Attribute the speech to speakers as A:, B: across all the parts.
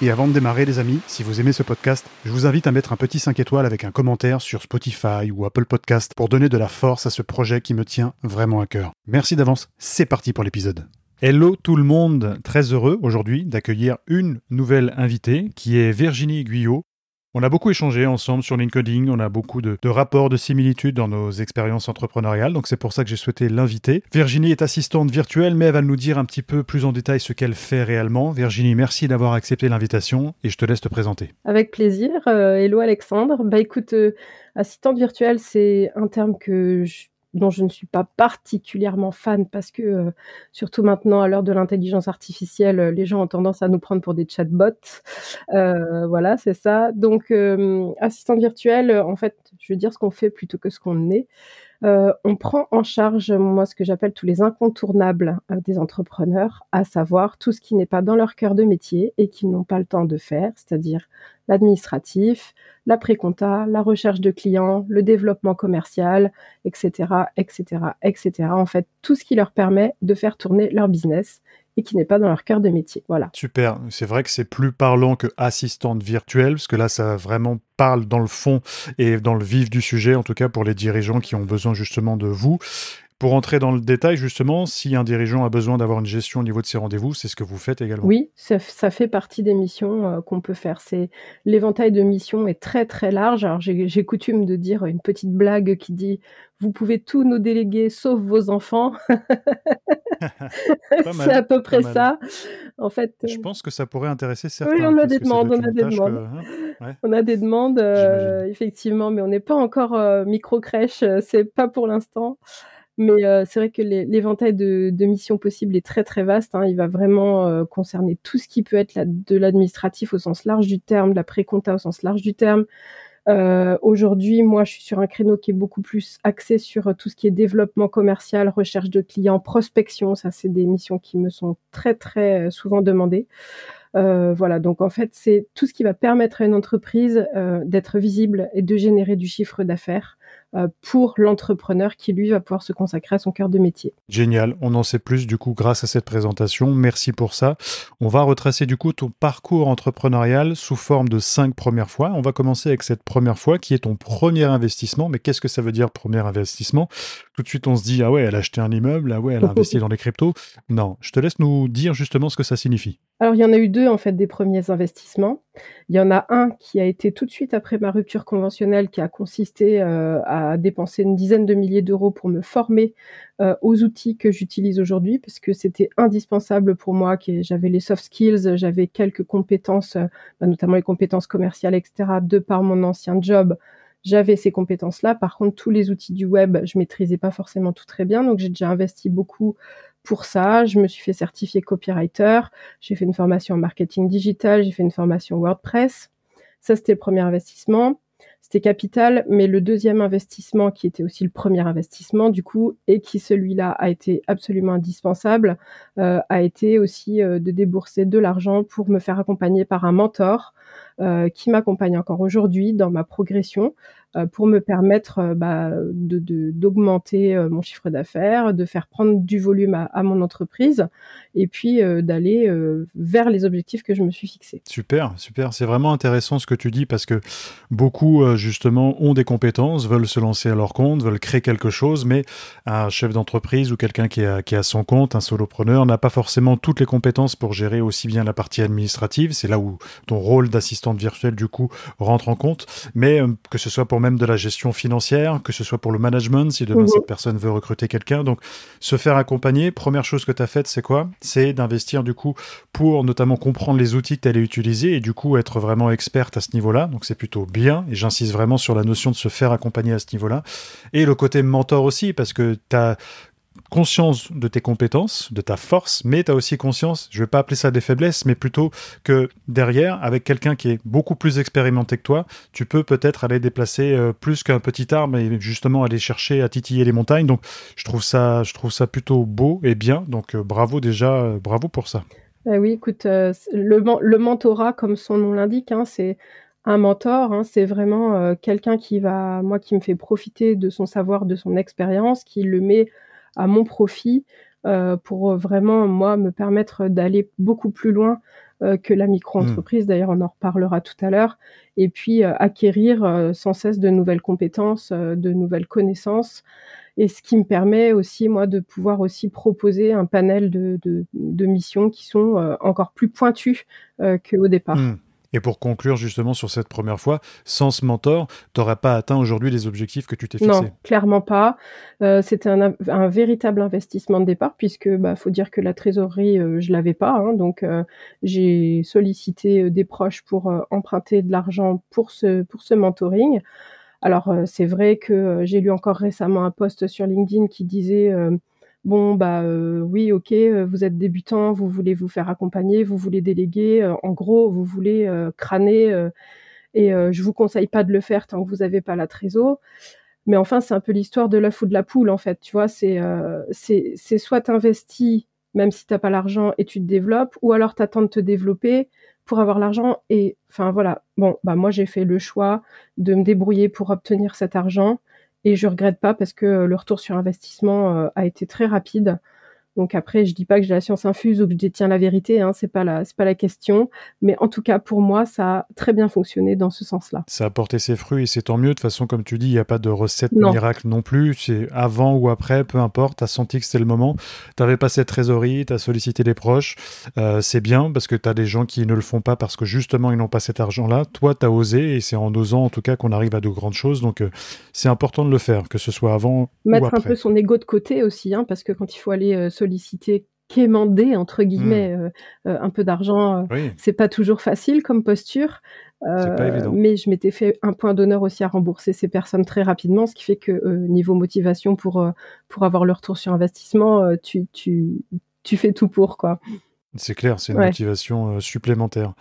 A: et avant de démarrer, les amis, si vous aimez ce podcast, je vous invite à mettre un petit 5 étoiles avec un commentaire sur Spotify ou Apple Podcast pour donner de la force à ce projet qui me tient vraiment à cœur. Merci d'avance, c'est parti pour l'épisode. Hello tout le monde, très heureux aujourd'hui d'accueillir une nouvelle invitée qui est Virginie Guyot. On a beaucoup échangé ensemble sur LinkedIn, on a beaucoup de, rapports de similitudes dans nos expériences entrepreneuriales, donc c'est pour ça que j'ai souhaité l'inviter. Virginie est assistante virtuelle, mais elle va nous dire un petit peu plus en détail ce qu'elle fait réellement. Virginie, merci d'avoir accepté l'invitation et je te laisse te présenter.
B: Avec plaisir. Euh, hello Alexandre. Bah écoute, euh, assistante virtuelle, c'est un terme que je dont je ne suis pas particulièrement fan parce que, euh, surtout maintenant, à l'heure de l'intelligence artificielle, euh, les gens ont tendance à nous prendre pour des chatbots. Euh, voilà, c'est ça. Donc, assistante virtuelle, en fait, je veux dire ce qu'on fait plutôt que ce qu'on est. on prend en charge, moi, ce que j'appelle tous les incontournables des entrepreneurs, à savoir tout ce qui n'est pas dans leur cœur de métier et qu'ils n'ont pas le temps de faire, c'est-à-dire l'administratif, la précompta, la recherche de clients, le développement commercial, etc., etc., etc. En fait, tout ce qui leur permet de faire tourner leur business et qui n'est pas dans leur cœur de métier. Voilà.
A: Super. C'est vrai que c'est plus parlant que assistante virtuelle, parce que là, ça vraiment parle dans le fond et dans le vif du sujet, en tout cas pour les dirigeants qui ont besoin justement de vous. Pour entrer dans le détail, justement, si un dirigeant a besoin d'avoir une gestion au niveau de ses rendez-vous, c'est ce que vous faites également.
B: Oui, ça, fait partie des missions euh, qu'on peut faire. C'est l'éventail de missions est très très large. Alors j'ai coutume de dire une petite blague qui dit vous pouvez tout nous déléguer sauf vos enfants. c'est à peu près ça. En fait,
A: je euh, pense que ça pourrait intéresser certains.
B: Oui, on a des demandes, on a des demandes. Hein, on a des demandes, euh, effectivement, mais on n'est pas encore micro crèche. c'est pas pour l'instant. Mais euh, c'est vrai que l'éventail de, de, missions possibles est très très vaste. Hein. Il va vraiment euh, concerner tout ce qui peut être de l'administratif au sens large du terme, de la pré-compta au sens large du terme. Euh, Aujourd'hui, moi, je suis sur un créneau qui est beaucoup plus axé sur tout ce qui est développement commercial, recherche de clients, prospection. Ça, c'est des missions qui me sont très très euh, souvent demandées. Euh, voilà, donc en fait, c'est tout ce qui va permettre à une entreprise euh, d'être visible et de générer du chiffre d'affaires. Euh, pour l'entrepreneur qui, lui, va pouvoir se consacrer à son cœur de métier.
A: Génial, on en sait plus du coup grâce à cette présentation. Merci pour ça. On va retracer du coup ton parcours entrepreneurial sous forme de cinq premières fois. On va commencer avec cette première fois qui est ton premier investissement. Mais qu'est-ce que ça veut dire premier investissement? Tout de suite, on se dit ah ouais, elle a acheté un immeuble, ah ouais, elle a investi dans les cryptos. Non, je te laisse nous dire justement ce que ça signifie.
B: Alors, il y en a eu deux, en fait, des premiers investissements. Il y en a un qui a été tout de suite après ma rupture conventionnelle, qui a consisté euh, à dépenser une dizaine de milliers d'euros pour me former euh, aux outils que j'utilise aujourd'hui, parce que c'était indispensable pour moi. que J'avais les soft skills, j'avais quelques compétences, euh, bah, notamment les compétences commerciales, etc., de par mon ancien job. J'avais ces compétences-là. Par contre, tous les outils du web, je maîtrisais pas forcément tout très bien. Donc, j'ai déjà investi beaucoup pour ça. Je me suis fait certifier copywriter. J'ai fait une formation en marketing digital. J'ai fait une formation WordPress. Ça, c'était le premier investissement. C'était capital, mais le deuxième investissement, qui était aussi le premier investissement, du coup, et qui celui-là a été absolument indispensable, euh, a été aussi euh, de débourser de l'argent pour me faire accompagner par un mentor euh, qui m'accompagne encore aujourd'hui dans ma progression. Pour me permettre bah, d'augmenter mon chiffre d'affaires, de faire prendre du volume à, mon entreprise et puis d'aller vers les objectifs que je me suis fixés.
A: Super, super. C'est vraiment intéressant ce que tu dis parce que beaucoup, justement, ont des compétences, veulent se lancer à leur compte, veulent créer quelque chose, mais un chef d'entreprise ou quelqu'un qui, qui a son compte, un solopreneur, n'a pas forcément toutes les compétences pour gérer aussi bien la partie administrative. C'est là où ton rôle d'assistante virtuelle, du coup, rentre en compte. Mais que ce soit pour même de la gestion financière, que ce soit pour le management, si demain cette personne veut recruter quelqu'un. Donc, se faire accompagner, première chose que tu as faite, c'est quoi? C'est d'investir du coup pour notamment comprendre les outils que tu allais utiliser et du coup être vraiment experte à ce niveau-là. Donc, c'est plutôt bien et j'insiste vraiment sur la notion de se faire accompagner à ce niveau-là. Et le côté mentor aussi, parce que tu as conscience de tes compétences, de ta force, mais tu as aussi conscience, je vais pas appeler ça des faiblesses, mais plutôt que derrière, avec quelqu'un qui est beaucoup plus expérimenté que toi, tu peux peut-être aller déplacer euh, plus qu'un petit arbre et justement aller chercher à titiller les montagnes. Donc je trouve ça, je trouve ça plutôt beau et bien. Donc euh, bravo déjà, euh, bravo pour ça.
B: Eh oui, écoute, le, le, mentorat, comme son nom l'indique, hein, c'est un mentor, hein, c'est vraiment quelqu'un qui va, moi, qui me fait profiter de son savoir, de son expérience, qui le met à mon profit euh, pour vraiment, moi, me permettre d'aller beaucoup plus loin euh, que la micro-entreprise. Mmh. D'ailleurs, on en reparlera tout à l'heure. Et puis, euh, acquérir sans cesse de nouvelles compétences, de nouvelles connaissances. Et ce qui me permet aussi, moi, de pouvoir aussi proposer un panel de, de, missions qui sont encore plus pointues qu'au départ. Mmh.
A: Et pour conclure justement sur cette première fois, sans ce mentor, tu n'aurais pas atteint aujourd'hui les objectifs que tu t'es fixés?
B: Non, clairement pas. Euh, c'était un, véritable investissement de départ puisque bah faut dire que la trésorerie euh, je l'avais pas, hein, donc euh, j'ai sollicité des proches pour emprunter de l'argent pour ce pour ce mentoring. Alors c'est vrai que j'ai lu encore récemment un post sur LinkedIn qui disait bon bah euh, oui ok euh, vous êtes débutant vous voulez vous faire accompagner vous voulez déléguer euh, en gros vous voulez crâner et je vous conseille pas de le faire tant que vous n'avez pas la trésor. Mais enfin c'est un peu l'histoire de l'œuf ou de la poule en fait tu vois c'est c'est soit investi même si t'as pas l'argent et tu te développes ou alors t'attends de te développer pour avoir l'argent et enfin voilà. Bon bah moi j'ai fait le choix de me débrouiller pour obtenir cet argent et je regrette pas parce que le retour sur investissement euh, a été très rapide. Donc après, je dis pas que j'ai la science infuse ou que je détiens la vérité, hein, c'est pas la, c'est pas la question. Mais en tout cas, pour moi, ça a très bien fonctionné dans ce sens-là.
A: Ça a porté ses fruits et c'est tant mieux. De toute façon, comme tu dis, il n'y a pas de recette miracle non plus. C'est avant ou après, peu importe. Tu as senti que c'était le moment. Tu n'avais pas cette trésorerie, tu as sollicité les proches. Euh, c'est bien parce que tu as des gens qui ne le font pas parce que justement, ils n'ont pas cet argent-là. Toi, tu as osé et c'est en osant, en tout cas, qu'on arrive à de grandes choses. Donc, euh, c'est important de le faire, que ce soit avant
B: Mettre
A: ou après.
B: un peu son ego de côté aussi, hein, parce que quand il faut aller euh, solliciter quémander entre guillemets mmh. euh, euh, un peu d'argent. Euh, c'est pas toujours facile comme posture. mais je m'étais fait un point d'honneur aussi à rembourser ces personnes très rapidement, ce qui fait que niveau motivation pour, pour avoir le retour sur investissement, tu, tu, tu fais tout pour quoi.
A: C'est clair, c'est une motivation supplémentaire.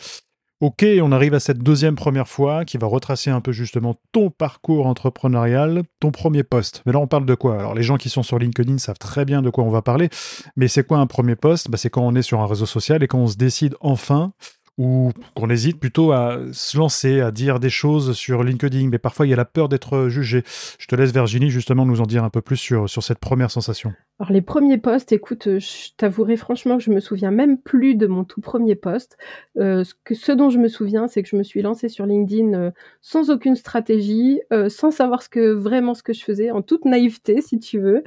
A: Ok, on arrive à cette deuxième première fois qui va retracer un peu justement ton parcours entrepreneurial, ton premier poste. Mais là, on parle de quoi? Alors, les gens qui sont sur LinkedIn savent très bien de quoi on va parler, mais c'est quoi un premier poste? Bah, C'est quand on est sur un réseau social et quand on se décide enfin ou qu'on hésite plutôt à se lancer, à dire des choses sur LinkedIn, mais parfois il y a la peur d'être jugé. Je te laisse Virginie justement nous en dire un peu plus sur, sur cette première sensation.
B: Alors les premiers posts, écoute, je t'avouerai franchement que je me souviens même plus de mon tout premier post. Euh, ce, dont je me souviens, c'est que je me suis lancée sur LinkedIn euh, sans aucune stratégie, euh, sans savoir ce que vraiment ce que je faisais, en toute naïveté si tu veux,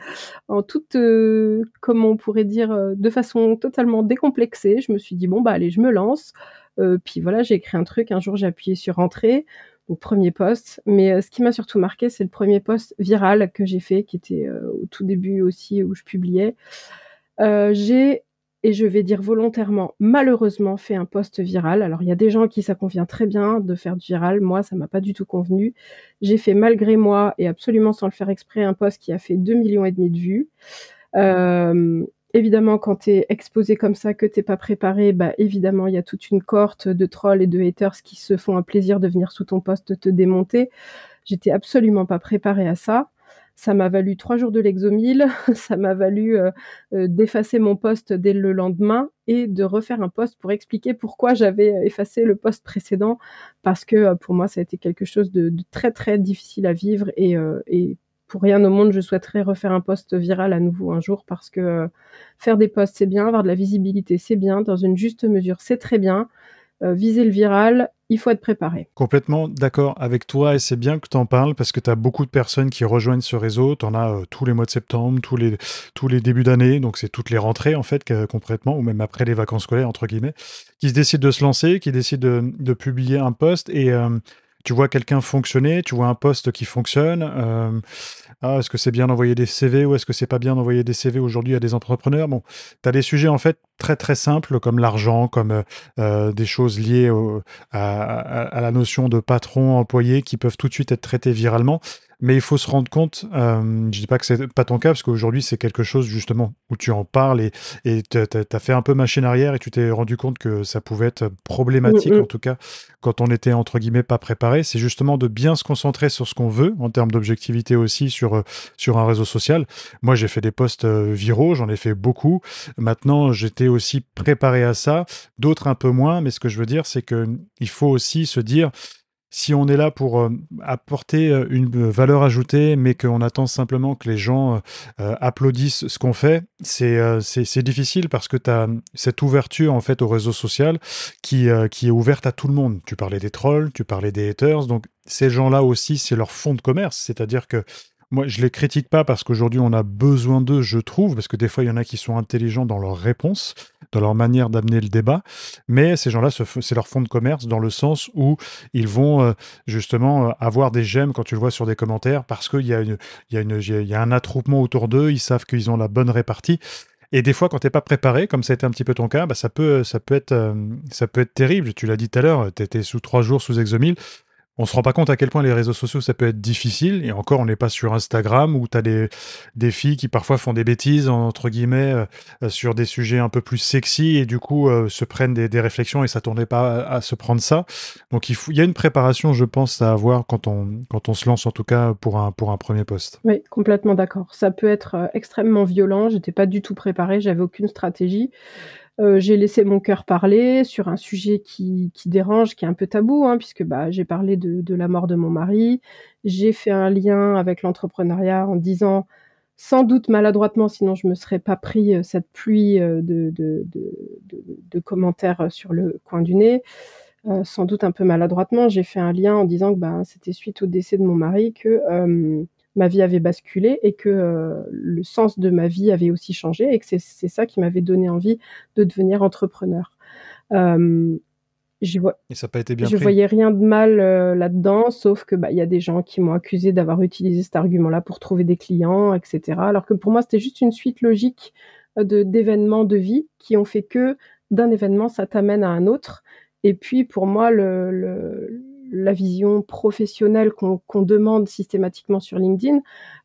B: en toute, comment on pourrait dire, de façon totalement décomplexée. Je me suis dit bon bah allez, je me lance. Euh, puis voilà, j'ai écrit un truc. Un jour, j'ai appuyé sur entrée, donc premier poste. Mais euh, ce qui m'a surtout marqué, c'est le premier poste viral que j'ai fait, qui était euh, au tout début aussi où je publiais. j'ai et je vais dire volontairement, malheureusement, fait un post viral. Alors, il y a des gens qui ça convient très bien de faire du viral. Moi, ça m'a pas du tout convenu. J'ai fait malgré moi et absolument sans le faire exprès un post qui a fait 2 millions et demi de vues. Euh, évidemment, quand tu es exposé comme ça, que t'es pas préparé, bah évidemment, il y a toute une cohorte de trolls et de haters qui se font un plaisir de venir sous ton poste te démonter. J'étais absolument pas préparée à ça. Ça m'a valu trois jours de l'exomile, ça m'a valu euh, euh, d'effacer mon poste dès le lendemain et de refaire un poste pour expliquer pourquoi j'avais euh, effacé le poste précédent, parce que pour moi, ça a été quelque chose de, très très difficile à vivre et, et pour rien au monde, je souhaiterais refaire un poste viral à nouveau un jour parce que euh, faire des posts, c'est bien, avoir de la visibilité, c'est bien, dans une juste mesure, c'est très bien. Euh, viser le viral, il faut être préparé.
A: Complètement d'accord avec toi et c'est bien que tu en parles parce que tu as beaucoup de personnes qui rejoignent ce réseau. Tu en as euh, tous les mois de septembre, tous les, tous les débuts d'année, donc c'est toutes les rentrées en fait, complètement, ou même après les vacances scolaires, entre guillemets, qui se décident de se lancer, qui décident de, de publier un post et tu vois quelqu'un fonctionner, tu vois un poste qui fonctionne. Euh, ah, est-ce que c'est bien d'envoyer des CV ou est-ce que c'est pas bien d'envoyer des CV aujourd'hui à des entrepreneurs? Bon, tu as des sujets en fait très très simples comme l'argent, comme euh, euh, des choses liées à, la notion de patron employé qui peuvent tout de suite être traitées viralement. Mais il faut se rendre compte, euh, je dis pas que c'est pas ton cas, parce qu'aujourd'hui c'est quelque chose justement où tu en parles et tu as, fait un peu machine arrière et tu t'es rendu compte que ça pouvait être problématique,
B: Mmh mh.
A: en tout cas quand on était entre guillemets pas préparé. C'est justement de bien se concentrer sur ce qu'on veut en termes d'objectivité aussi sur, euh, sur un réseau social. Moi j'ai fait des posts euh, viraux, j'en ai fait beaucoup. Maintenant j'étais aussi préparé à ça, d'autres un peu moins, mais ce que je veux dire c'est que il faut aussi se dire si on est là pour euh, apporter euh, une euh, valeur ajoutée, mais qu'on attend simplement que les gens applaudissent ce qu'on fait, c'est c'est difficile parce que tu as cette ouverture en fait au réseau social qui, qui est ouverte à tout le monde. Tu parlais des trolls, tu parlais des haters, donc ces gens-là aussi, c'est leur fond de commerce, c'est-à-dire que moi, je les critique pas parce qu'aujourd'hui on a besoin d'eux, je trouve, parce que des fois il y en a qui sont intelligents dans leurs réponses, dans leur manière d'amener le débat, mais ces gens-là, c'est leur fond de commerce dans le sens où ils vont euh, justement euh, avoir des j'aime quand tu le vois sur des commentaires parce qu'il y, a une, y, y a un attroupement autour d'eux, ils savent qu'ils ont la bonne répartie. Et des fois, quand tu n'es pas préparé, comme ça a été un petit peu ton cas, bah, ça, peut, ça, peut être, euh, ça peut être terrible. Tu l'as dit tout à l'heure, tu étais sous trois jours sous Exomil on se rend pas compte à quel point les réseaux sociaux ça peut être difficile. Et encore, on n'est pas sur Instagram où tu as des, des filles qui parfois font des bêtises, entre guillemets, euh, euh, sur des sujets un peu plus sexy et du coup euh, se prennent des, réflexions et ça tournait pas à, se prendre ça. Donc il, faut, il y a une préparation, je pense, à avoir quand on, quand on se lance en tout cas pour un, pour un premier poste.
B: Oui, complètement d'accord. Ça peut être extrêmement violent. J'étais pas du tout préparée, j'avais aucune stratégie. Euh, j'ai laissé mon cœur parler sur un sujet qui, qui dérange, qui est un peu tabou, hein, puisque bah, j'ai parlé de, de, la mort de mon mari. J'ai fait un lien avec l'entrepreneuriat en disant, sans doute maladroitement, sinon je me serais pas pris euh, cette pluie euh, de, de, de commentaires sur le coin du nez. Sans doute un peu maladroitement, j'ai fait un lien en disant que bah, c'était suite au décès de mon mari que ma vie avait basculé et que euh, le sens de ma vie avait aussi changé et que c'est ça qui m'avait donné envie de devenir entrepreneur. Euh, vois,
A: et ça n'a pas été bien
B: Je voyais rien de mal euh, là-dedans, sauf que bah il y a des gens qui m'ont accusé d'avoir utilisé cet argument-là pour trouver des clients, etc. Alors que pour moi c'était juste une suite logique de d'événements de vie qui ont fait que d'un événement ça t'amène à un autre. Et puis pour moi le, le la vision professionnelle qu'on demande systématiquement sur LinkedIn,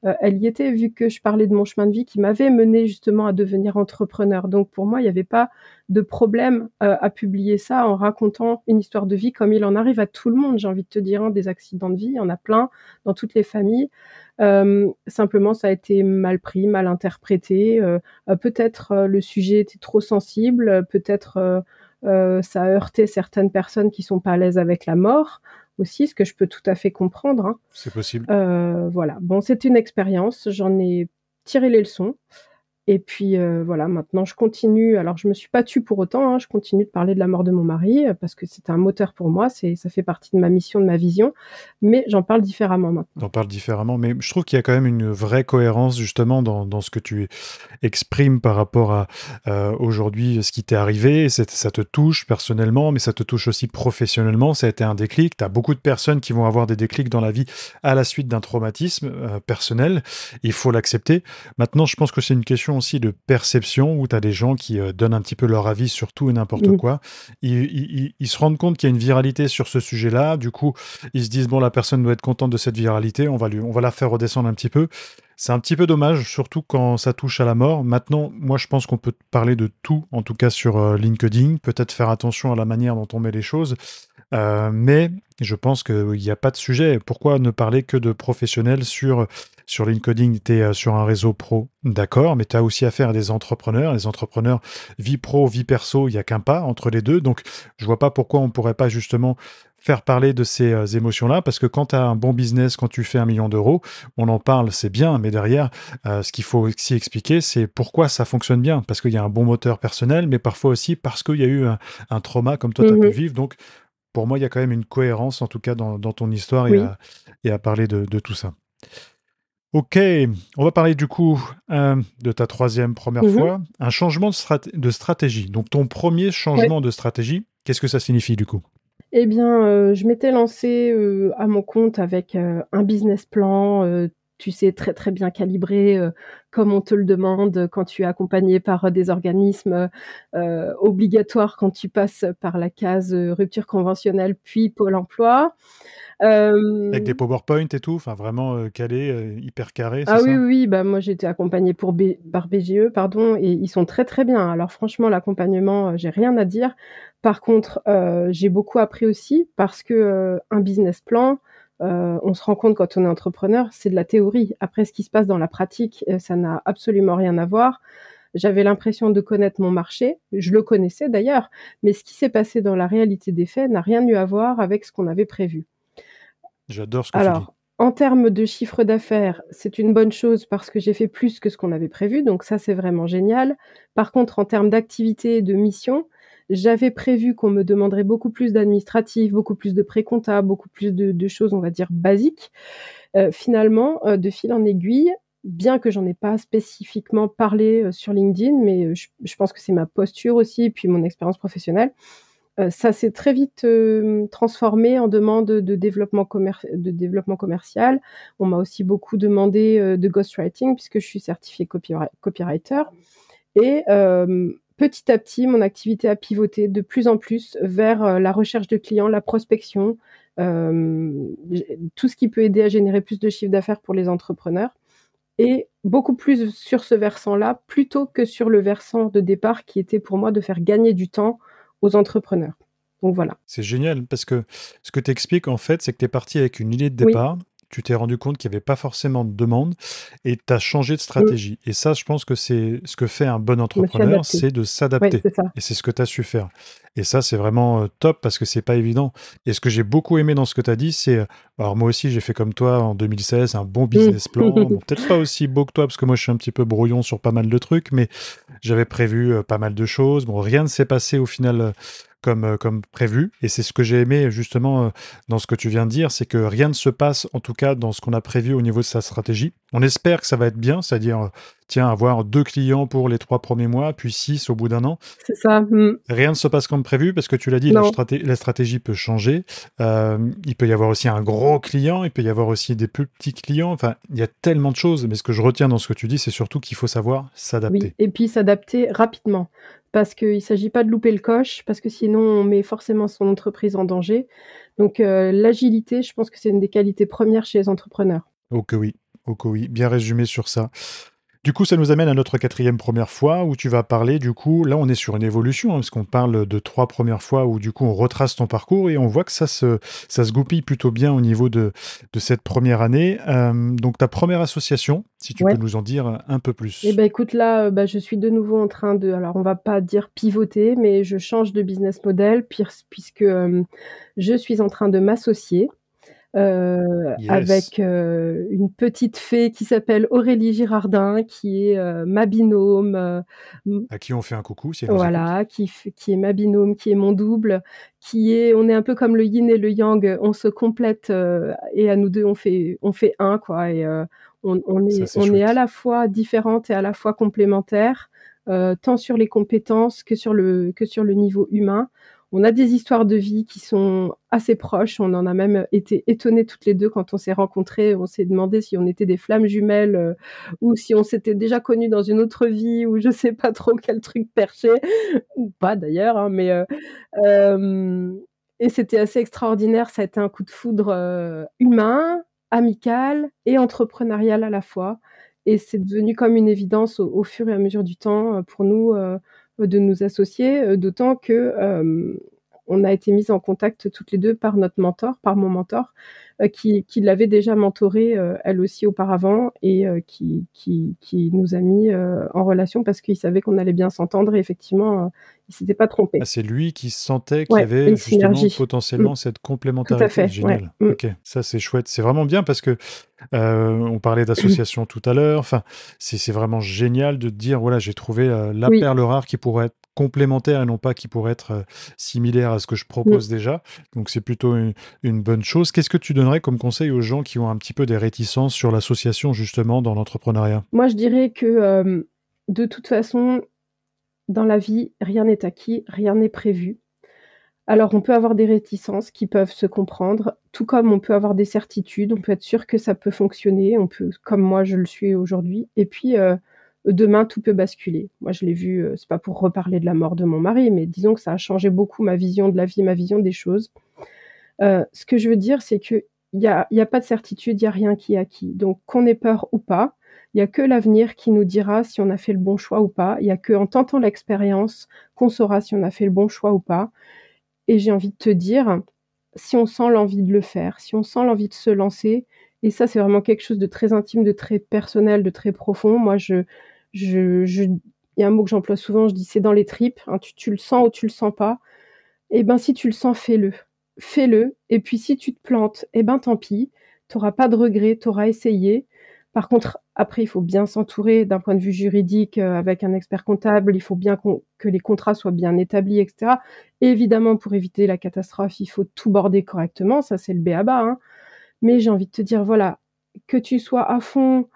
B: euh, elle y était vu que je parlais de mon chemin de vie qui m'avait mené justement à devenir entrepreneur. Donc pour moi, il n'y avait pas de problème euh, à publier ça en racontant une histoire de vie comme il en arrive à tout le monde. J'ai envie de te dire, hein, des accidents de vie, il y en a plein dans toutes les familles. Euh, simplement, ça a été mal pris, mal interprété. peut-être le sujet était trop sensible, peut-être euh, ça a heurté certaines personnes qui sont pas à l'aise avec la mort aussi, ce que je peux tout à fait comprendre. Hein.
A: C'est possible.
B: Euh, voilà. Bon, c'est une expérience. J'en ai tiré les leçons. Et puis euh, voilà, maintenant je continue. Alors je me suis pas tue pour autant. Hein, je continue de parler de la mort de mon mari euh, parce que c'est un moteur pour moi. C'est ça fait partie de ma mission, de ma vision. Mais j'en parle différemment maintenant.
A: J'en parle différemment, mais je trouve qu'il y a quand même une vraie cohérence justement dans, ce que tu exprimes par rapport à euh, aujourd'hui ce qui t'est arrivé. Ça te touche personnellement, mais ça te touche aussi professionnellement. Ça a été un déclic. Tu as beaucoup de personnes qui vont avoir des déclics dans la vie à la suite d'un traumatisme personnel. Il faut l'accepter. Maintenant, je pense que c'est une question aussi de perception où tu as des gens qui euh, donnent un petit peu leur avis sur tout et n'importe mmh. quoi. Ils, se rendent compte qu'il y a une viralité sur ce sujet-là. Du coup, ils se disent bon, la personne doit être contente de cette viralité. On va lui, on va la faire redescendre un petit peu. C'est un petit peu dommage, surtout quand ça touche à la mort. Maintenant, moi, je pense qu'on peut parler de tout, en tout cas sur euh, LinkedIn. Peut-être faire attention à la manière dont on met les choses. Euh, mais je pense qu'il n'y a pas de sujet. Pourquoi ne parler que de professionnels sur, sur LinkedIn Tu es euh, sur un réseau pro, d'accord, mais tu as aussi affaire à des entrepreneurs. Les entrepreneurs, vie pro, vie perso, il n'y a qu'un pas entre les deux. Donc, je vois pas pourquoi on ne pourrait pas justement faire parler de ces euh, émotions-là, parce que quand tu as un bon business, quand tu fais un million d'euros, on en parle, c'est bien, mais derrière, euh, ce qu'il faut aussi expliquer, c'est pourquoi ça fonctionne bien, parce qu'il y a un bon moteur personnel, mais parfois aussi parce qu'il y a eu un, trauma comme toi, tu as pu mmh vivre. Donc, pour moi, il y a quand même une cohérence, en tout cas, dans, ton histoire et, à, parler de, tout ça. Ok, on va parler du coup euh, de ta troisième première mmh fois, un changement de, stratégie. Donc ton premier changement de stratégie, qu'est-ce que ça signifie du coup?
B: Eh bien, euh, je m'étais lancée euh, à mon compte avec un business plan tu sais, très très bien calibré, euh, comme on te le demande quand tu es accompagné par euh, des organismes euh, obligatoires quand tu passes par la case rupture conventionnelle puis Pôle emploi.
A: Avec des PowerPoint et tout? Enfin vraiment, calé, hyper carré,
B: Ah oui,
A: ça?
B: oui, bah, moi, j'ai été accompagnée pour B par BGE, pardon et ils sont très, très bien. Alors franchement, l'accompagnement, j'ai rien à dire. Par contre, j'ai beaucoup appris aussi parce que, un business plan, on se rend compte quand on est entrepreneur, c'est de la théorie. Après ce qui se passe dans la pratique, ça n'a absolument rien à voir. J'avais l'impression de connaître mon marché, je le connaissais d'ailleurs, mais ce qui s'est passé dans la réalité des faits n'a rien eu à voir avec ce qu'on avait prévu.
A: J'adore ce que tu dis.
B: Alors, en termes de chiffre d'affaires, c'est une bonne chose parce que j'ai fait plus que ce qu'on avait prévu, donc ça, c'est vraiment génial. Par contre, en termes d'activité et de mission, j'avais prévu qu'on me demanderait beaucoup plus d'administratif, beaucoup plus de pré-compta, beaucoup plus de de choses, on va dire, basiques. Heu, finalement, heu, de fil en aiguille, bien que j'en ai pas spécifiquement parlé, heu, sur LinkedIn, mais, je je pense que c'est ma posture aussi et puis mon expérience professionnelle. Heu, ça s'est très vite, hem, transformé en demande, de développement commercial. On m'a aussi beaucoup demandé, heu, de ghostwriting puisque je suis certifiée copywri copywriter et petit à petit, mon activité a pivoté de plus en plus vers, la recherche de clients, la prospection, tout ce qui peut aider à générer plus de chiffre d'affaires pour les entrepreneurs et beaucoup plus sur ce versant-là, plutôt que sur le versant de départ qui était pour moi de faire gagner du temps aux entrepreneurs. Donc voilà.
A: C'est génial parce que ce que tu expliques, en fait, c'est que tu es parti avec une idée de
B: Oui.
A: départ, tu t'es rendu compte qu'il y avait pas forcément de demande et tu as changé de stratégie. Et ça, je pense que c'est ce que fait un bon entrepreneur, c'est de s'adapter. Et c'est ce que tu as su faire et ça, c'est vraiment, heu, top parce que c'est pas évident et ce que j'ai beaucoup aimé dans ce que tu as dit, c'est, heu alors moi aussi, j'ai fait comme toi en 2016, un bon
B: Mmh.
A: business plan. Bon, peut-être pas aussi beau que toi parce que moi, je suis un petit peu brouillon sur pas mal de trucs, mais j'avais prévu, heu, pas mal de choses. Bon, rien ne s'est passé au final, comme, comme prévu et c'est ce que j'ai aimé justement, dans ce que tu viens de dire, c'est que rien ne se passe, en tout cas dans ce qu'on a prévu au niveau de sa stratégie. On espère que ça va être bien, c'est-à-dire, tiens, avoir 2 clients pour les 3 premiers mois, puis 6 au bout d'un an.
B: C'est ça, mmh.
A: Rien ne se passe comme prévu parce que tu l'as dit, la
B: Non.
A: straté la stratégie peut changer. Hem, il peut y avoir aussi un gros client, il peut y avoir aussi des plus petits clients. Enfin, il y a tellement de choses, mais ce que je retiens dans ce que tu dis, c'est surtout qu'il faut savoir
B: Oui
A: s'adapter.
B: et puis s'adapter rapidement parce qu'il s'agit pas de louper le coche, parce que sinon on met forcément son entreprise en danger. Donc heu, l'agilité, je pense que c'est une des qualités premières chez les entrepreneurs.
A: Que oui, que oui, bien résumé sur ça. Du coup, ça nous amène à notre 4e première fois où tu vas parler du coup là, on est sur une évolution, hein, parce qu'on parle de 3 premières fois où du coup on retrace ton parcours et on voit que ça se ça se goupille plutôt bien au niveau de de cette 1re année. Hem, donc ta 1re association, si tu peux nous en dire un peu plus?
B: bah, écoute là, heu, bah, je suis de nouveau en train de alors on va pas dire pivoter, mais je change de business model puisque, hem, je suis en train de m'associer,
A: Yes.
B: avec, heu, une petite fée qui s'appelle Aurélie Girardin qui est, heu, ma binôme, heu, mmh
A: À qui on fait un coucou si elle nous
B: voilà, qui qui est ma binôme, qui est mon double, qui est on est un peu comme le yin et le yang, on se complète, heu et à nous 2 on fait on fait 1 quoi et heu, on on
A: Ça,
B: est on est à la fois différentes et à la fois complémentaires, tant sur les compétences que sur le que sur le niveau humain. On a des histoires de vie qui sont assez proches, on en a même été étonnées toutes les 2 quand on s'est rencontrées. On s'est demandé si on était des flammes jumelles, heu, ou si on s'était déjà connues dans une autre vie ou je sais pas trop quel truc perché ou pas d'ailleurs, hein, mais heu, hem et c'était assez extraordinaire. Ça a été un coup de foudre, humain, amical et entrepreneurial à la fois et c'est devenu comme une évidence au fur et à mesure du temps, pour nous, de nous associer, heu, d'autant que, hem, on a été mises en contact toutes les 2 par notre mentor, par mon mentor, qui qui l'avait déjà mentorée, heu, elle aussi auparavant et heu, qui qui qui nous a mis, en relation parce qu'il savait qu'on allait bien s'entendre et effectivement, il s'était pas trompé.
A: Ah, c'est lui qui sentait qu'il y
B: Ouais, une
A: avait justement
B: synergie. Mmh.
A: potentiellement cette
B: Tout à
A: complémentarité.
B: fait.
A: Génial.
B: Mmh.
A: OK, ça c'est chouette. C'est vraiment bien parce que, on parlait d'association tout à l'heure, enfin, c'est vraiment génial de dire: «Voilà, j'ai trouvé, la
B: Oui.
A: perle rare qui pourrait être complémentaire et non pas qui pourrait être, similaire à ce que je
B: Mmh.
A: propose déjà». Donc c'est plutôt u une bonne chose. Qu'est-ce que tu comme conseil aux gens qui ont un petit peu des réticences sur l'association justement dans l'entrepreneuriat?
B: Moi, je dirais que, hem, de toute façon, dans la vie, rien n'est acquis, rien n'est prévu. Alors on peut avoir des réticences qui peuvent se comprendre, tout comme on peut avoir des certitudes, on peut être sûr que ça peut fonctionner, on peut comme moi je le suis aujourd'hui et puis, heu, demain tout peut basculer. Moi je l'ai vu, heu, c'est pas pour reparler de la mort de mon mari, mais disons que ça a changé beaucoup ma vision de la vie, ma vision des choses. Ce que je veux dire, c'est qu'il y a il a pas de certitude, il y a rien qui est acquis. Donc qu'on ait peur ou pas, il y a que l'avenir qui nous dira si on a fait le bon choix ou pas. Il y a qu'en tentant l'expérience qu'on saura si on a fait le bon choix ou pas et j'ai envie de te dire, si on sent l'envie de le faire, si on sent l'envie de se lancer et ça, c'est vraiment quelque chose de très intime, de très personnel, de très profond. Moi, je il y a un mot que j'emploie souvent, je dis: «C'est dans les tripes», hein, tu tu le sens ou tu le sens pas. Et ben, si tu le sens, fais-le. Fais-le et puis si tu te plantes, et ben, tant pis, tu auras pas de regrets, tu auras essayé. Par contre, après, il faut bien s'entourer d'un point de vue juridique, heu, avec un expert comptable. Il faut bien que les contrats soient bien établis et cetera. Évidemment, pour éviter la catastrophe, il faut tout border correctement, ça c'est le b.a-ba, hein. Mais j'ai envie de te dire, voilà, que tu sois à fond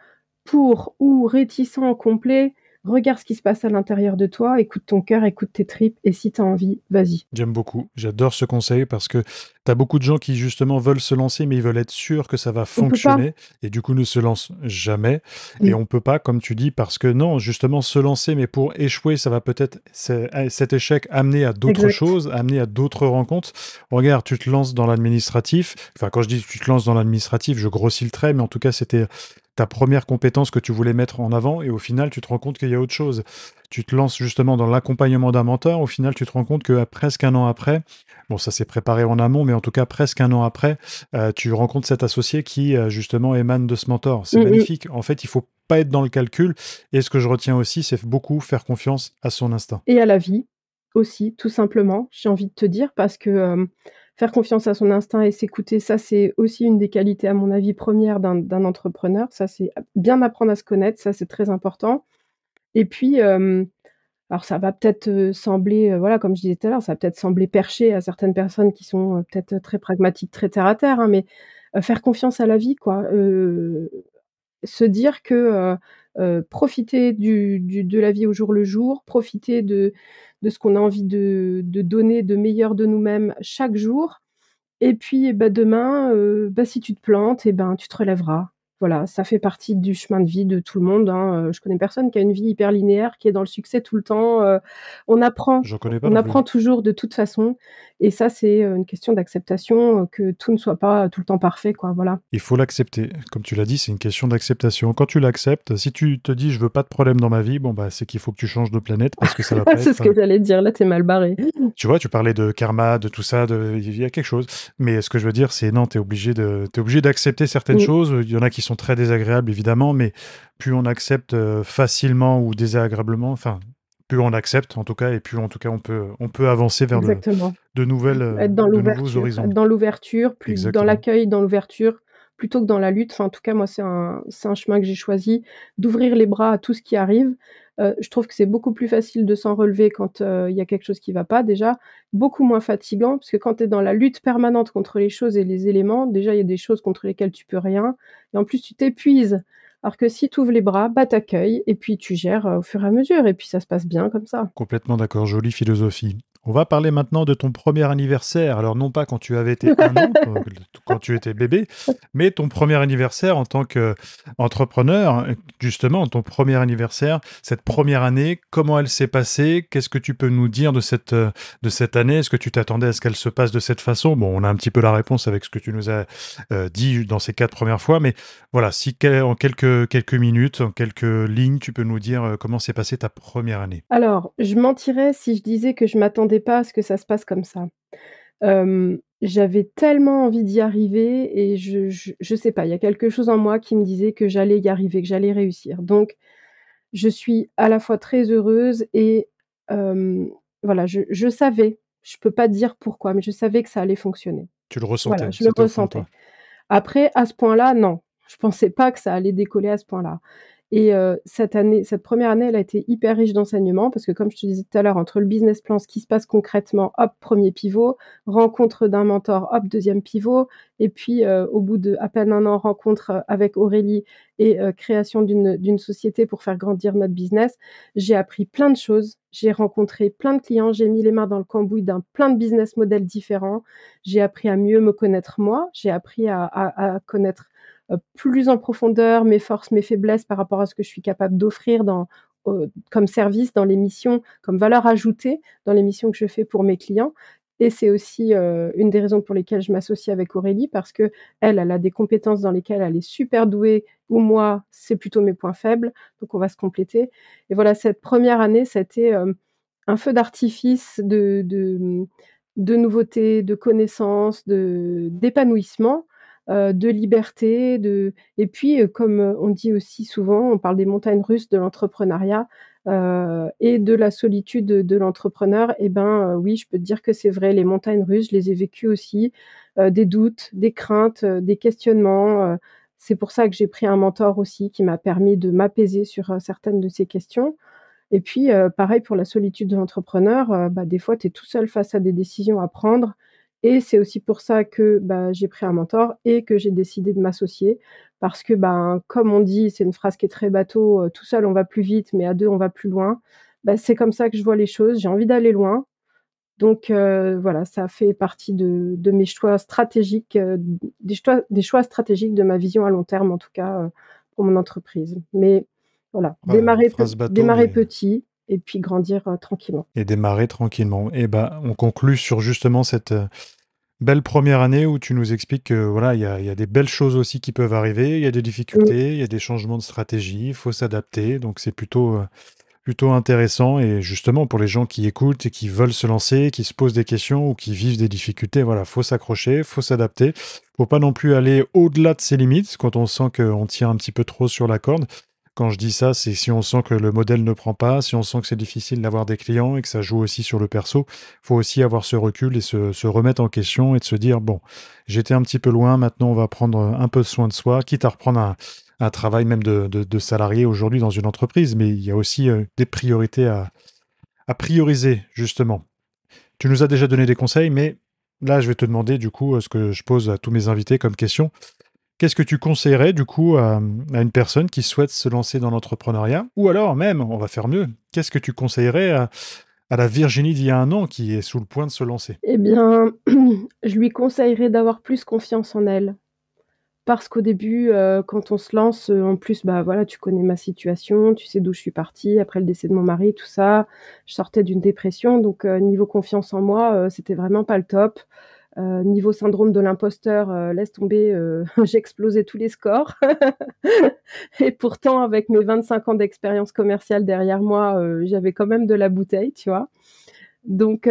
B: pour ou réticent complet, regarde ce qui se passe à l'intérieur de toi, écoute ton cœur, écoute tes tripes, et si tu as envie, vas-y.
A: J'aime beaucoup, j'adore ce conseil parce que tu as beaucoup de gens qui justement veulent se lancer, mais ils veulent être sûrs que ça va fonctionner, et du coup ne se lancent jamais. Et on peut pas, comme tu dis, parce que non, justement se lancer, mais pour échouer, ça va peut-être eh, cet échec amener à d'autres choses, amener à d'autres rencontres. Regarde, tu te lances dans l'administratif, enfin quand je dis tu te lances dans l'administratif, je grossis le trait, mais en tout cas c'était ta première compétence que tu voulais mettre en avant et au final tu te rends compte qu'il y a autre chose. Tu te lances justement dans l'accompagnement d'un mentor, au final tu te rends compte que presque un an après, bon ça s'est préparé en amont, mais en tout cas presque un an après, euh, tu rencontres cet associé qui euh, justement émane de ce mentor. C'est magnifique. En fait, il faut pas être dans le calcul. Et ce que je retiens aussi, c'est beaucoup faire confiance à son instinct.
B: Et à la vie aussi, tout simplement, j'ai envie de te dire, parce que euh, faire confiance à son instinct et s'écouter, ça, c'est aussi une des qualités, à mon avis, premières d'un entrepreneur. Ça, c'est bien apprendre à se connaître, ça, c'est très important. Et puis, alors ça va peut-être sembler, voilà, comme je disais tout à l'heure, ça va peut-être sembler perché à certaines personnes qui sont peut-être très pragmatiques, très terre à terre, hein, mais faire confiance à la vie, quoi. se dire que profiter de la vie au jour le jour, profiter de, de ce qu'on a envie de, donner de meilleur de nous-mêmes chaque jour. Et puis, bah, demain, euh, bah, si tu te plantes, eh ben, tu te relèveras. Voilà, ça fait partie du chemin de vie de tout le monde, hein. Euh, je connais personne qui a une vie hyper linéaire, qui est dans le succès tout le temps, euh, on apprend on apprend toujours de toute façon et ça, c'est, une question d'acceptation, que tout ne soit pas tout le temps parfait, quoi, voilà.
A: Il faut l'accepter. Comme tu l'as dit, c'est une question d'acceptation. Quand tu l'acceptes, si tu te dis: «Je veux pas de problème dans ma vie», bon, bah, c'est qu'il faut que tu changes de planète parce que ça va pas
B: C'est ce que j'allais dire, là, tu es mal barré.
A: Tu vois, tu parlais de karma, de tout ça, de il y a quelque chose. Mais ce que je veux dire, c'est non, tu es obligé de obligé d'accepter certaines choses. Il y en a qui sont très désagréables évidemment, mais plus on accepte euh, facilement ou désagréablement, enfin, plus on accepte en tout cas, et plus en tout cas on peut, on peut avancer vers de, nouvelles,
B: être dans de nouveaux horizons. Être dans l'ouverture, plus dans l'accueil, dans l'ouverture, plutôt que dans la lutte. Enfin, en tout cas, moi, c'est un, un chemin que j'ai choisi, d'ouvrir les bras à tout ce qui arrive. Euh, je trouve que c'est beaucoup plus facile de s'en relever quand euh, il y a quelque chose qui ne va pas, déjà. Beaucoup moins fatigant, parce que quand tu es dans la lutte permanente contre les choses et les éléments, déjà, il y a des choses contre lesquelles tu peux rien. Et en plus, tu t'épuises. Alors que si tu ouvres les bras, bah t'accueilles et puis tu gères euh, au fur et à mesure et puis ça se passe bien comme ça.
A: Complètement d'accord, jolie philosophie. On va parler maintenant de ton premier anniversaire. Alors non pas quand tu avais été un an, quand tu étais bébé, mais ton premier anniversaire en tant qu'entrepreneur, justement, ton premier anniversaire, cette première année, comment elle s'est passée? Qu'est-ce que tu peux nous dire de cette, de cette année? Est-ce que tu t'attendais à ce qu'elle se passe de cette façon? Bon, on a un petit peu la réponse avec ce que tu nous as euh, dit dans ces quatre premières fois, mais voilà, si en quelques, quelques minutes, en quelques lignes, tu peux nous dire euh, comment s'est passée ta première année?
B: Alors, je mentirais si je disais que je m'attendais pas à ce que ça se passe comme ça. j'avais tellement envie d'y arriver et je je sais pas, il y a quelque chose en moi qui me disait que j'allais y arriver, que j'allais réussir. Donc je suis à la fois très heureuse et voilà, je je savais, je peux pas dire pourquoi, mais je savais que ça allait fonctionner.
A: Tu le ressentais?
B: je le ressentais. Après, à ce point-là, non, je pensais pas que ça allait décoller à ce point-là. Et cette année cette première année, elle a été hyper riche d'enseignements parce que comme je te disais tout à l'heure, entre le business plan, ce qui se passe concrètement, hop, premier pivot, rencontre d'un mentor, hop, deuxième pivot et puis, au bout de à peine un an, rencontre, avec Aurélie et création d'une société pour faire grandir notre business. J'ai appris plein de choses, j'ai rencontré plein de clients, j'ai mis les mains dans le cambouis d'un plein de business models différents. J'ai appris à mieux me connaître moi, j'ai appris à à connaître euh, plus en profondeur mes forces, mes faiblesses par rapport à ce que je suis capable d'offrir dans comme service dans les missions, comme valeur ajoutée dans les missions que je fais pour mes clients. et c'est aussi, heu, une des raisons pour lesquelles je m'associe avec Aurélie parce qu'elle, elle a des compétences dans lesquelles elle est super douée ou moi, c'est plutôt mes points faibles, donc on va se compléter. Et voilà, cette première année, été, hem, un feu d'artifice de de, de nouveautés, de connaissances, de d'épanouissement, heu, de liberté, de et puis, heu, comme, on dit aussi souvent, on parle des montagnes russes de l'entrepreneuriat, et de la solitude de l'entrepreneur ben, heu, oui, je peux te dire que c'est vrai, les montagnes russes, je les ai vécues aussi, des doutes, des craintes, des questionnements, c'est pour ça que j'ai pris un mentor aussi qui m'a permis de m'apaiser sur, certaines de ces questions. Et puis, pareil pour la solitude de l'entrepreneur, heu, bah, des fois, tu es tout seul face à des décisions à prendre et c'est aussi pour ça que, bah, j'ai pris un mentor et que j'ai décidé de m'associer. Parce que, ben, comme on dit, c'est une phrase qui est très bateau, heu: «Tout seul, on va plus vite, mais à 2, on va plus loin». Bah, c'est comme ça que je vois les choses, j'ai envie d'aller loin, donc heu, voilà, ça fait partie de de mes choix stratégiques, heu, des choix des choix stratégiques de ma vision à long terme, en tout cas, pour mon entreprise, mais voilà,
A: Ouais,
B: démarrer pe
A: phrase bateau,
B: démarrer
A: mais
B: petit et puis grandir, heu, tranquillement.
A: et démarrer tranquillement et bah, on conclut sur justement cette, heu, belle première année où tu nous expliques que, voilà, il y a il y a des belles choses aussi qui peuvent arriver, il y a des difficultés, il y a des changements de stratégie, il faut s'adapter, donc c'est plutôt, heu, plutôt intéressant et justement pour les gens qui écoutent et qui veulent se lancer, qui se posent des questions ou qui vivent des difficultés, voilà, faut s'accrocher, faut s'adapter. Faut pas non plus aller au-delà de ses limites quand on sent qu'on tient un petit peu trop sur la corde. Quand je dis ça, c'est si on sent que le modèle ne prend pas, si on sent que c'est difficile d'avoir des clients et que ça joue aussi sur le perso, faut aussi avoir ce recul et se, remettre en question et de se dire, bon, j'étais un petit peu loin, maintenant on va prendre un peu soin de soi, quitte à reprendre un, travail même de salarié aujourd'hui dans une entreprise, mais il y a aussi euh, des priorités à, à prioriser, justement. Tu nous as déjà donné des conseils, mais là, je vais te demander, du coup, euh, ce que je pose à tous mes invités comme question. Qu'est-ce que tu conseillerais, du coup, à, une personne qui souhaite se lancer dans l'entrepreneuriat? Ou alors, même, on va faire mieux, qu'est-ce que tu conseillerais à, la Virginie d'il y a un an qui est sous le point de se lancer?
B: Eh bien, je lui conseillerais d'avoir plus confiance en elle. Parce qu'au début, heu, quand on se lance, heu, en plus, bah, voilà, tu connais ma situation, tu sais d'où je suis partie après le décès de mon mari, tout ça. Je sortais d'une dépression, donc heu, niveau confiance en moi, c'était vraiment pas le top. Heu, niveau syndrome de l'imposteur, heu, laisse tomber, heu, j'explosais tous les scores. Et pourtant avec mes 25 ans d'expérience commerciale derrière moi, heu, j'avais quand même de la bouteille, tu vois? Donc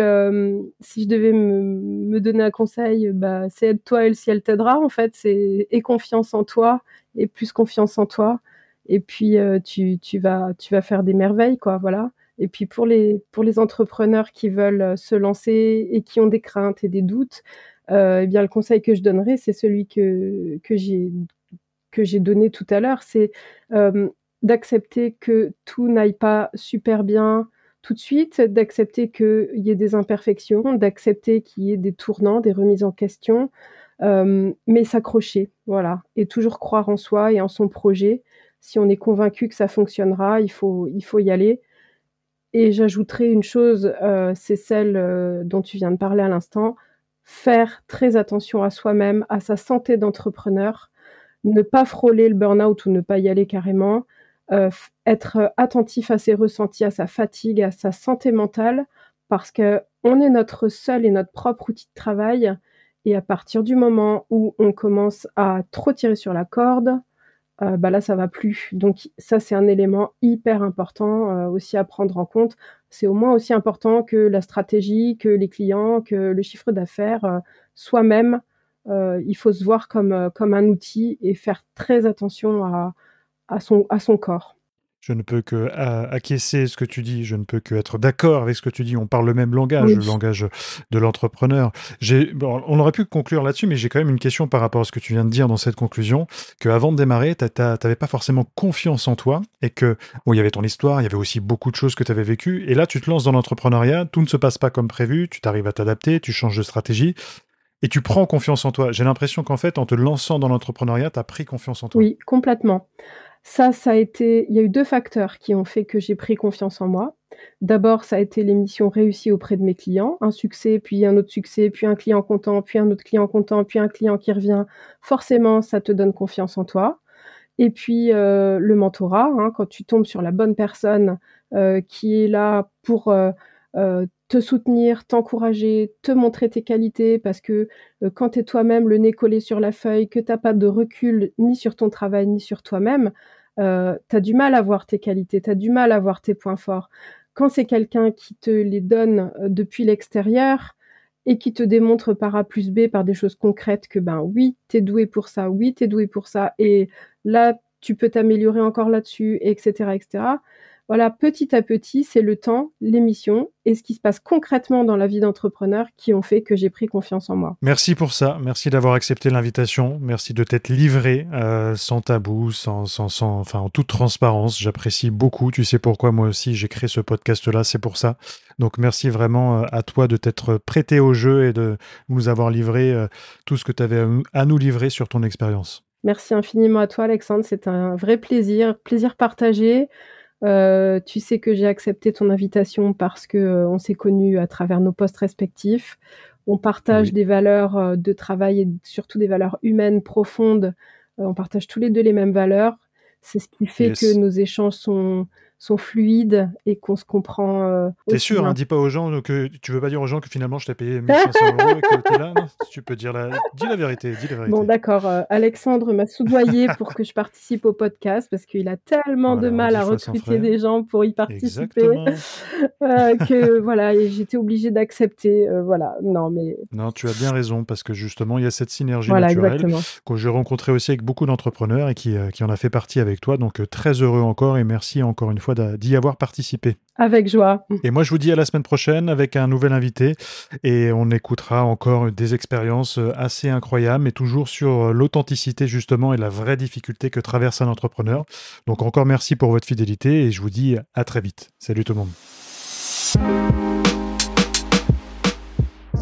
B: si je devais me donner un conseil, bah, c'est aide-toi et le ciel t'aidera en fait, c'est confiance en toi, aie plus confiance en toi. Et puis, tu vas tu vas faire des merveilles quoi, voilà et puis pour les pour les entrepreneurs qui veulent, heu, se lancer et qui ont des craintes et des doutes, heu et bien le conseil que je donnerais, c'est celui que que j'ai donné tout à l'heure, c'est, hem, d'accepter que tout n'aille pas super bien tout de suite, d'accepter qu'il y ait des imperfections, d'accepter qu'il y ait des tournants, des remises en question, mais s'accrocher, voilà et toujours croire en soi et en son projet. Si on est convaincu que ça fonctionnera, il faut il faut y aller et j'ajouterai une chose, heu, c'est celle, heu, dont tu viens de parler à l'instant, faire très attention à soi-même, à sa santé d'entrepreneur, ne pas frôler le burn-out ou ne pas y aller carrément, heu, f être attentif à ses ressentis, à sa fatigue, à sa santé mentale. Parce qu'on est notre seul et notre propre outil de travail. Et à partir du moment où on commence à trop tirer sur la corde, heu, bah, là ça va plus. Donc ça, c'est un élément hyper important, heu, aussi à prendre en compte. C'est au moins aussi important que la stratégie, que les clients, que le chiffre d'affaires, heu, soi-même, il faut se voir comme, comme un outil et faire très attention à à son à son corps.
A: Je ne peux que a- acquiescer ce que tu dis, je ne peux que être d'accord avec ce que tu dis. On parle le même langage,
B: Oui.
A: le langage de l'entrepreneur. Bon, on aurait pu conclure là-dessus, mais j'ai quand même une question par rapport à ce que tu viens de dire dans cette conclusion, que avant de démarrer, tu n'avais pas forcément confiance en toi et que, bon, il y avait ton histoire, il y avait aussi beaucoup de choses que tu avais vécues. Et là, tu te lances dans l'entrepreneuriat, tout ne se passe pas comme prévu, tu t'arrives à t'adapter, tu changes de stratégie et tu prends confiance en toi. J'ai l'impression qu'en fait, en te lançant dans l'entrepreneuriat, tu as pris confiance en toi.
B: Oui, complètement. Ça, ça a été il y a eu 2 facteurs qui ont fait que j'ai pris confiance en moi. D'abord, ça a été les missions réussies auprès de mes clients, un succès, puis un autre succès, puis un client content, puis un autre client content, puis un client qui revient. Forcément, ça te donne confiance en toi et puis, heu, le mentorat, hein, quand tu tombes sur la bonne personne, heu, qui est là pour, heu, te soutenir, t'encourager, te montrer tes qualités, parce que euh, quand tu es toi-même le nez collé sur la feuille, que tu n'as pas de recul ni sur ton travail, ni sur toi-même, euh, tu as du mal à voir tes qualités, tu as du mal à voir tes points forts. Quand c'est quelqu'un qui te les donne euh, depuis l'extérieur et qui te démontre par A plus B, par des choses concrètes, que ben oui, tu es doué pour ça, oui, tu es doué pour ça, et là, tu peux t'améliorer encore là-dessus, etc., etc. Voilà, petit à petit, c'est le temps, l'émission et ce qui se passe concrètement dans la vie d'entrepreneur qui ont fait que j'ai pris confiance en moi.
A: Merci pour ça. Merci d'avoir accepté l'invitation. Merci de t'être livré euh, sans tabou, sans, sans, sans, enfin, en toute transparence. J'apprécie beaucoup. Tu sais pourquoi moi aussi j'ai créé ce podcast-là. C'est pour ça. Donc merci vraiment euh, à toi de t'être prêté au jeu et de nous avoir livré euh, tout ce que tu avais à nous livrer sur ton expérience.
B: Merci infiniment à toi, Alexandre. C'est un vrai plaisir, plaisir partagé. Euh, tu sais que j'ai accepté ton invitation parce que euh, on s'est connus à travers nos postes respectifs. On partage des valeurs euh, de travail et surtout des valeurs humaines profondes. on partage tous les deux les mêmes valeurs. C'est ce qui fait que nos échanges sont, sont fluides et qu'on se comprend. Euh,
A: T'es sûr, hein, dis pas aux gens que tu veux pas dire aux gens que finalement je t'ai payé 1500 euros et que t'es là. tu peux dire la, dis la vérité, dis la vérité.
B: Bon, d'accord. Euh, Alexandre m'a soudoyé pour que je participe au podcast parce qu'il a tellement de mal à recruter des gens pour y participer euh, que voilà, j'étais obligée d'accepter. Euh, voilà, non mais.
A: Non, tu as bien raison parce que justement il y a cette synergie naturelle que j'ai rencontré aussi avec beaucoup d'entrepreneurs et qui, qui en a fait partie avec toi. Donc très heureux encore et merci encore une fois d'y avoir participé.
B: Avec joie.
A: Et moi, je vous dis à la semaine prochaine avec un nouvel invité et on écoutera encore des expériences assez incroyables, mais toujours sur l'authenticité justement et la vraie difficulté que traverse un entrepreneur. Donc encore merci pour votre fidélité et je vous dis à très vite. Salut tout le monde.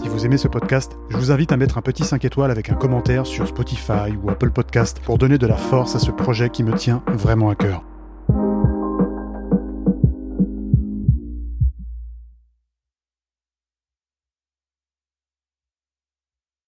A: Si vous aimez ce podcast, je vous invite à mettre un petit 5 étoiles avec un commentaire sur Spotify ou Apple Podcast pour donner de la force à ce projet qui me tient vraiment à cœur.